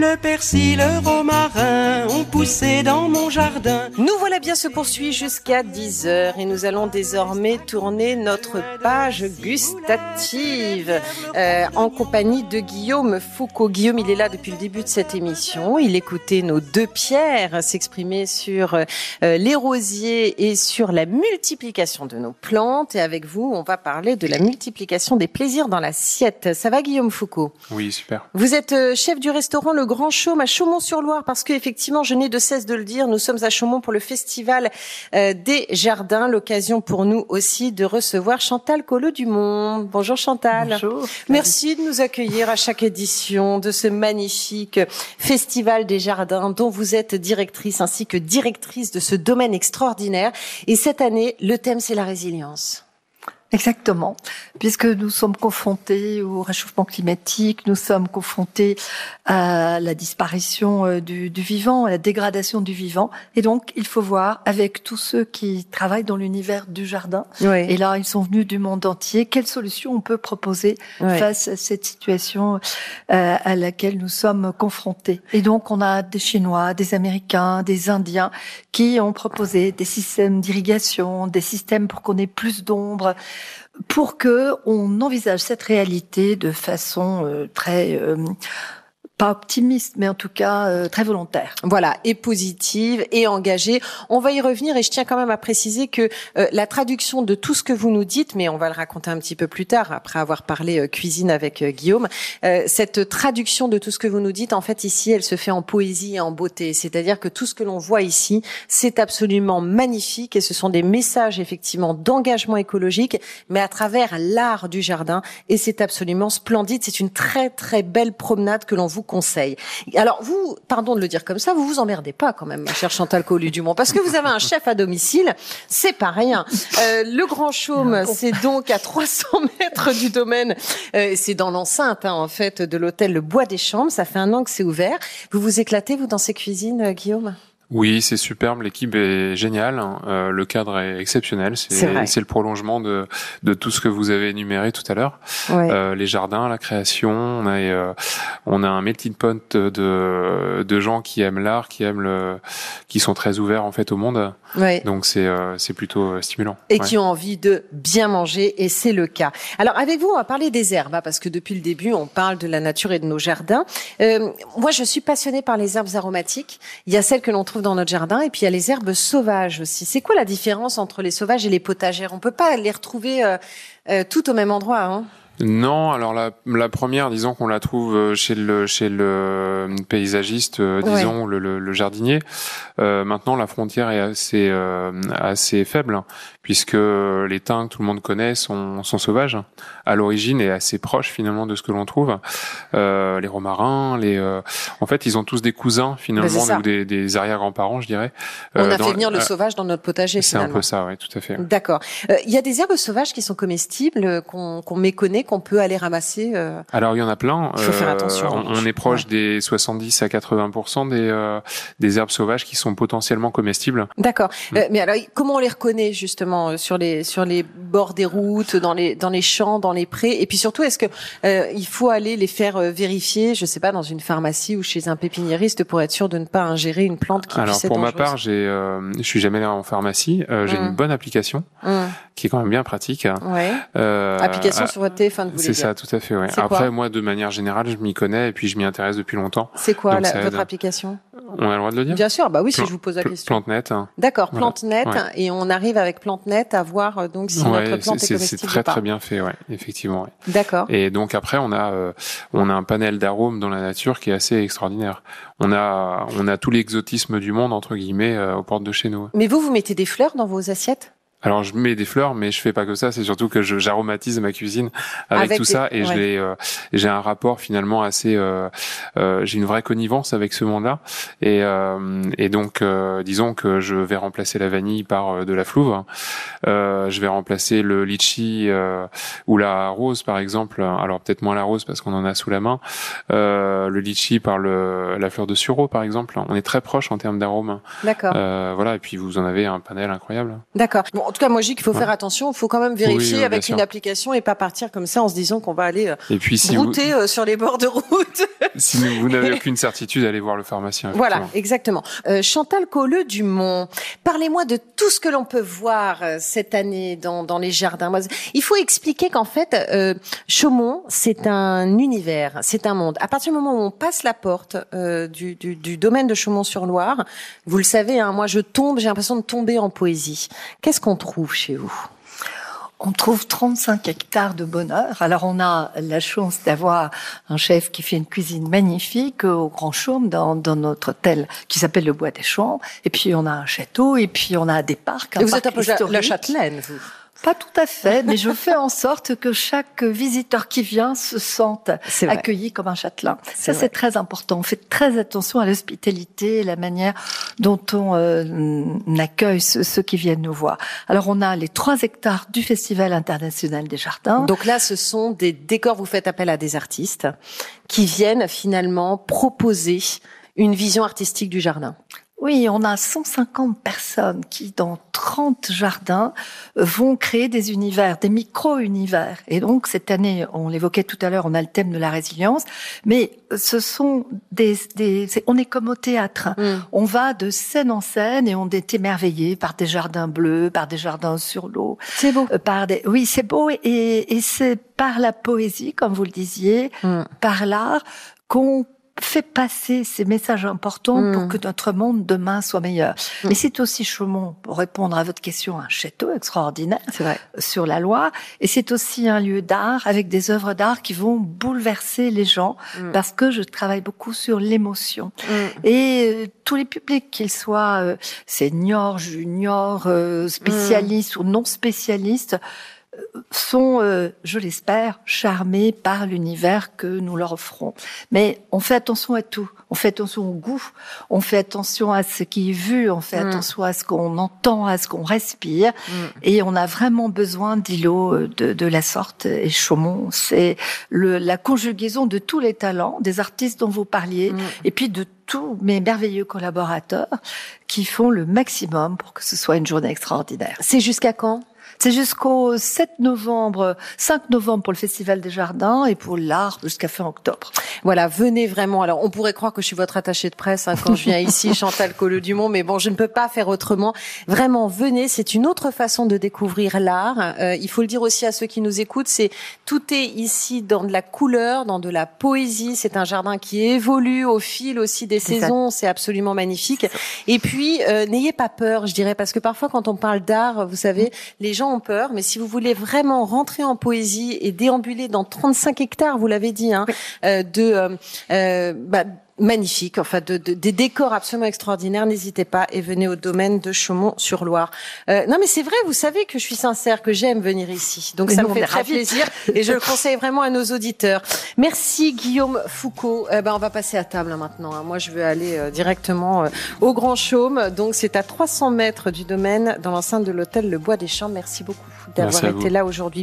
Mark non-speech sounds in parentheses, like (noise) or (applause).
Le persil, le romarin ont poussé dans mon jardin. Nous voilà bien se poursuit jusqu'à 10h et nous allons désormais tourner notre page gustative euh, en compagnie de Guillaume Foucault. Guillaume, il est là depuis le début de cette émission. Il écoutait nos deux pierres s'exprimer sur euh, les rosiers et sur la multiplication de nos plantes. Et avec vous, on va parler de la multiplication des plaisirs dans l'assiette. Ça va, Guillaume Foucault? Oui, super. Vous êtes euh, chef du restaurant Le Grand Chaume à Chaumont-sur-Loire parce que effectivement, je n'ai de cesse de le dire, nous sommes à Chaumont pour le festival euh, des jardins, l'occasion pour nous aussi de recevoir Chantal Collot-Dumont. Bonjour Chantal. Bonjour. Merci de nous accueillir à chaque édition de ce magnifique festival des jardins dont vous êtes directrice ainsi que directrice de ce domaine extraordinaire. Et cette année, le thème c'est la résilience. Exactement, puisque nous sommes confrontés au réchauffement climatique, nous sommes confrontés à la disparition euh, du, du, vivant, à la dégradation du vivant, et donc il faut voir avec tous ceux qui travaillent dans l'univers du jardin, Oui. et là ils sont venus du monde entier, quelles solutions on peut proposer face à cette situation euh, à laquelle nous sommes confrontés. Et donc on a des Chinois, des Américains, des Indiens qui ont proposé des systèmes d'irrigation, des systèmes pour qu'on ait plus d'ombre, pour que on envisage cette réalité de façon euh, très euh, pas optimiste, mais en tout cas euh, très volontaire. Voilà, et positive et engagée. On va y revenir et je tiens quand même à préciser que euh, la traduction de tout ce que vous nous dites, mais on va le raconter un petit peu plus tard après avoir parlé euh, cuisine avec euh, Guillaume, euh, cette traduction de tout ce que vous nous dites, en fait ici, elle se fait en poésie et en beauté. C'est-à-dire que tout ce que l'on voit ici, c'est absolument magnifique et ce sont des messages effectivement d'engagement écologique, mais à travers l'art du jardin et c'est absolument splendide. C'est une très très belle promenade que l'on vous conseille. Alors vous, pardon de le dire comme ça, vous vous emmerdez pas quand même, ma chère Chantal Collu-Dumont, parce que vous avez un chef à domicile, c'est pas rien. Euh, le Grand Chaume, c'est donc à 300 mètres du domaine, euh, c'est dans l'enceinte hein, en fait de l'hôtel Le Bois des Chambres, ça fait un an que c'est ouvert. Vous vous éclatez, vous, dans ces cuisines, euh, Guillaume? Oui, c'est superbe. L'équipe est géniale. Euh, le cadre est exceptionnel. C'est le prolongement de, de tout ce que vous avez énuméré tout à l'heure. Ouais. Euh, les jardins, la création. On a, euh, on a un melting pot de, de gens qui aiment l'art, qui aiment le, qui sont très ouverts en fait au monde. ouais. Donc c'est, c'est plutôt stimulant. et Ouais. qui ont envie de bien manger, et c'est le cas. Alors avec vous, on va parler des herbes, hein, parce que depuis le début, on parle de la nature et de nos jardins. Moi, je suis passionnée par les herbes aromatiques. Il y a celles que l'on trouve dans notre jardin, et puis il y a les herbes sauvages aussi. C'est quoi la différence entre les sauvages et les potagères? On peut pas les retrouver euh, euh, tout au même endroit. Hein? Non, alors la, la première, disons qu'on la trouve euh, chez le chez le paysagiste, euh, Ouais. disons le, le, le jardinier. Euh, maintenant, la frontière est assez euh, assez faible hein, puisque les thym que tout le monde connaît sont sont sauvages à l'origine et assez proches finalement de ce que l'on trouve. Euh, les romarins, les euh, en fait, ils ont tous des cousins finalement ou des, des arrière-grands-parents, je dirais. On Euh, a dans- fait venir le euh, sauvage dans notre potager C'est un peu ça, oui, tout à fait. D'accord. Euh, Il y a des herbes sauvages qui sont comestibles, euh, qu'on qu'on méconnaît, qu'on peut aller ramasser. euh, Alors il y en a plein. Il faut faire attention, en On, on est proche des 70 à 80% des euh, des herbes sauvages qui sont potentiellement comestibles. D'accord. Mm. Euh, mais alors, comment on les reconnaît justement euh, sur les sur les bords des routes, dans les dans les champs, dans les prés? Et puis surtout, est-ce que euh, il faut aller les faire euh, vérifier, je sais pas, dans une pharmacie ou chez un pépiniériste pour être sûr de ne pas ingérer une plante qui Alors pour ma part, j'ai euh, je suis jamais allé en pharmacie. Euh, j'ai Mm. une bonne application Hum, qui est quand même bien pratique. Ouais. Euh, Application sur votre téléphone, vous C'est ça, tout à fait. Ouais. Après, moi, de manière générale, je m'y connais et puis je m'y intéresse depuis longtemps. C'est quoi la- votre application On a le droit de le dire Bien sûr. Bah oui, si je vous pose la question. PlanteNet. hein. D'accord, Voilà. PlanteNet, Ouais. et on arrive avec PlanteNet à voir euh, donc si notre Ouais, plante c'est- est c'est très ou pas. très bien fait, ouais, effectivement. ouais. D'accord. Et donc après, on a euh, on a un panel d'arômes dans la nature qui est assez extraordinaire. On a on a tout l'exotisme du monde entre guillemets euh, aux portes de chez nous. Mais vous, vous mettez des fleurs dans vos assiettes? Alors je mets des fleurs, mais je fais pas que ça. C'est surtout que j'aromatise ma cuisine avec, Avec tout des- ça et ouais. euh, j'ai un rapport finalement assez. euh, euh, j'ai une vraie connivence avec ce monde-là et euh, et donc euh, disons que je vais remplacer la vanille par euh, de la flouve. Euh, je vais remplacer le litchi euh, ou la rose par exemple. Alors peut-être moins la rose parce qu'on en a sous la main. Euh, le litchi par le la fleur de sureau par exemple. On est très proche en termes d'arôme. D'accord. Euh, voilà et puis vous en avez un panel incroyable. D'accord. Bon, en tout cas, moi, je dis qu'il faut faire attention. Il faut quand même vérifier oui, avec sûr. une application et pas partir comme ça en se disant qu'on va aller euh, Et puis si brouter euh, sur les bords de route. (laughs) si vous n'avez aucune certitude, allez voir le pharmacien. Voilà, exactement. Euh, Chantal Colleux Dumont, parlez-moi de tout ce que l'on peut voir euh, cette année dans, dans les jardins. Il faut expliquer qu'en fait, euh, Chaumont, c'est un univers, c'est un monde. À partir du moment où on passe la porte euh, du, du, du domaine de Chaumont-sur-Loire, vous le savez, hein, moi je tombe, j'ai l'impression de tomber en poésie. Qu'est-ce qu'on trouve chez vous? On trouve 35 hectares de bonheur. Alors on a la chance d'avoir un chef qui fait une cuisine magnifique au Grand Chaume dans, dans notre hôtel qui s'appelle le Bois des Champs. Et puis on a un château et puis on a des parcs. Et Vous parc êtes un peu la châtelaine, vous? Pas tout à fait, mais je (laughs) fais en sorte que chaque visiteur qui vient se sente accueilli comme un châtelain. Ça, c'est très important. On fait très attention à l'hospitalité et la manière dont on euh, accueille ceux, ceux qui viennent nous voir. Alors, on a les trois hectares du Festival international des jardins. Donc là, ce sont des décors, vous faites appel à des artistes qui viennent finalement proposer une vision artistique du jardin. Oui, on a 150 personnes qui, dans 30 jardins, vont créer des univers, des micro-univers. Et donc, cette année, on l'évoquait tout à l'heure, on a le thème de la résilience, mais ce sont des... des on est comme au théâtre. hein. On va de scène en scène et on est émerveillé par des jardins bleus, par des jardins sur l'eau, C'est beau. euh, par des... Oui, c'est beau et, et c'est par la poésie, comme vous le disiez, Mm. par l'art, qu'on fait passer ces messages importants Mm. pour que notre monde demain soit meilleur. Mm. Mais c'est aussi Chaumont, pour répondre à votre question, un château extraordinaire vrai. sur la Loire, et c'est aussi un lieu d'art avec des œuvres d'art qui vont bouleverser les gens, Mm. parce que je travaille beaucoup sur l'émotion. Mm. Et euh, tous les publics, qu'ils soient euh, seniors, juniors, euh, spécialistes ou non spécialistes, sont, euh, je l'espère, charmés par l'univers que nous leur offrons. Mais on fait attention à tout. On fait attention au goût, on fait attention à ce qui est vu, on fait Mm. attention à ce qu'on entend, à ce qu'on respire. Mm. Et on a vraiment besoin d'îlots euh, de, de la sorte. Et Chaumont, c'est la conjugaison de tous les talents, des artistes dont vous parliez, Mm. et puis de tous mes merveilleux collaborateurs qui font le maximum pour que ce soit une journée extraordinaire. C'est jusqu'à quand? C'est jusqu'au 7 novembre, 5 novembre pour le Festival des Jardins et pour l'art jusqu'à fin octobre. Voilà, venez vraiment. Alors, on pourrait croire que je suis votre attachée de presse hein, quand je viens ici, (laughs) Chantal Colleux-Dumont, mais bon, je ne peux pas faire autrement. Vraiment, venez. C'est une autre façon de découvrir l'art. Euh, il faut le dire aussi à ceux qui nous écoutent, c'est tout est ici dans de la couleur, dans de la poésie. C'est un jardin qui évolue au fil aussi des saisons. C'est absolument magnifique. Et puis, euh, n'ayez pas peur, je dirais, parce que parfois, quand on parle d'art, vous savez, les gens ont peur. Mais si vous voulez vraiment rentrer en poésie et déambuler dans 35 hectares, vous l'avez dit, hein, euh, de euh, euh, bah, magnifique, enfin de, de- des décors absolument extraordinaires. N'hésitez pas et venez au domaine de Chaumont-sur-Loire. Euh, non, mais c'est vrai, vous savez que je suis sincère, que j'aime venir ici, donc Mais ça nous, me fait très plaisir et je le conseille vraiment à nos auditeurs. Merci Guillaume Foucault. Eh ben, on va passer à table hein, maintenant. hein. Moi, je veux aller euh, directement euh, au Grand Chaume. Donc, c'est à 300 mètres du domaine, dans l'enceinte de l'hôtel Le Bois des Champs. Merci beaucoup d'avoir été vous. là aujourd'hui.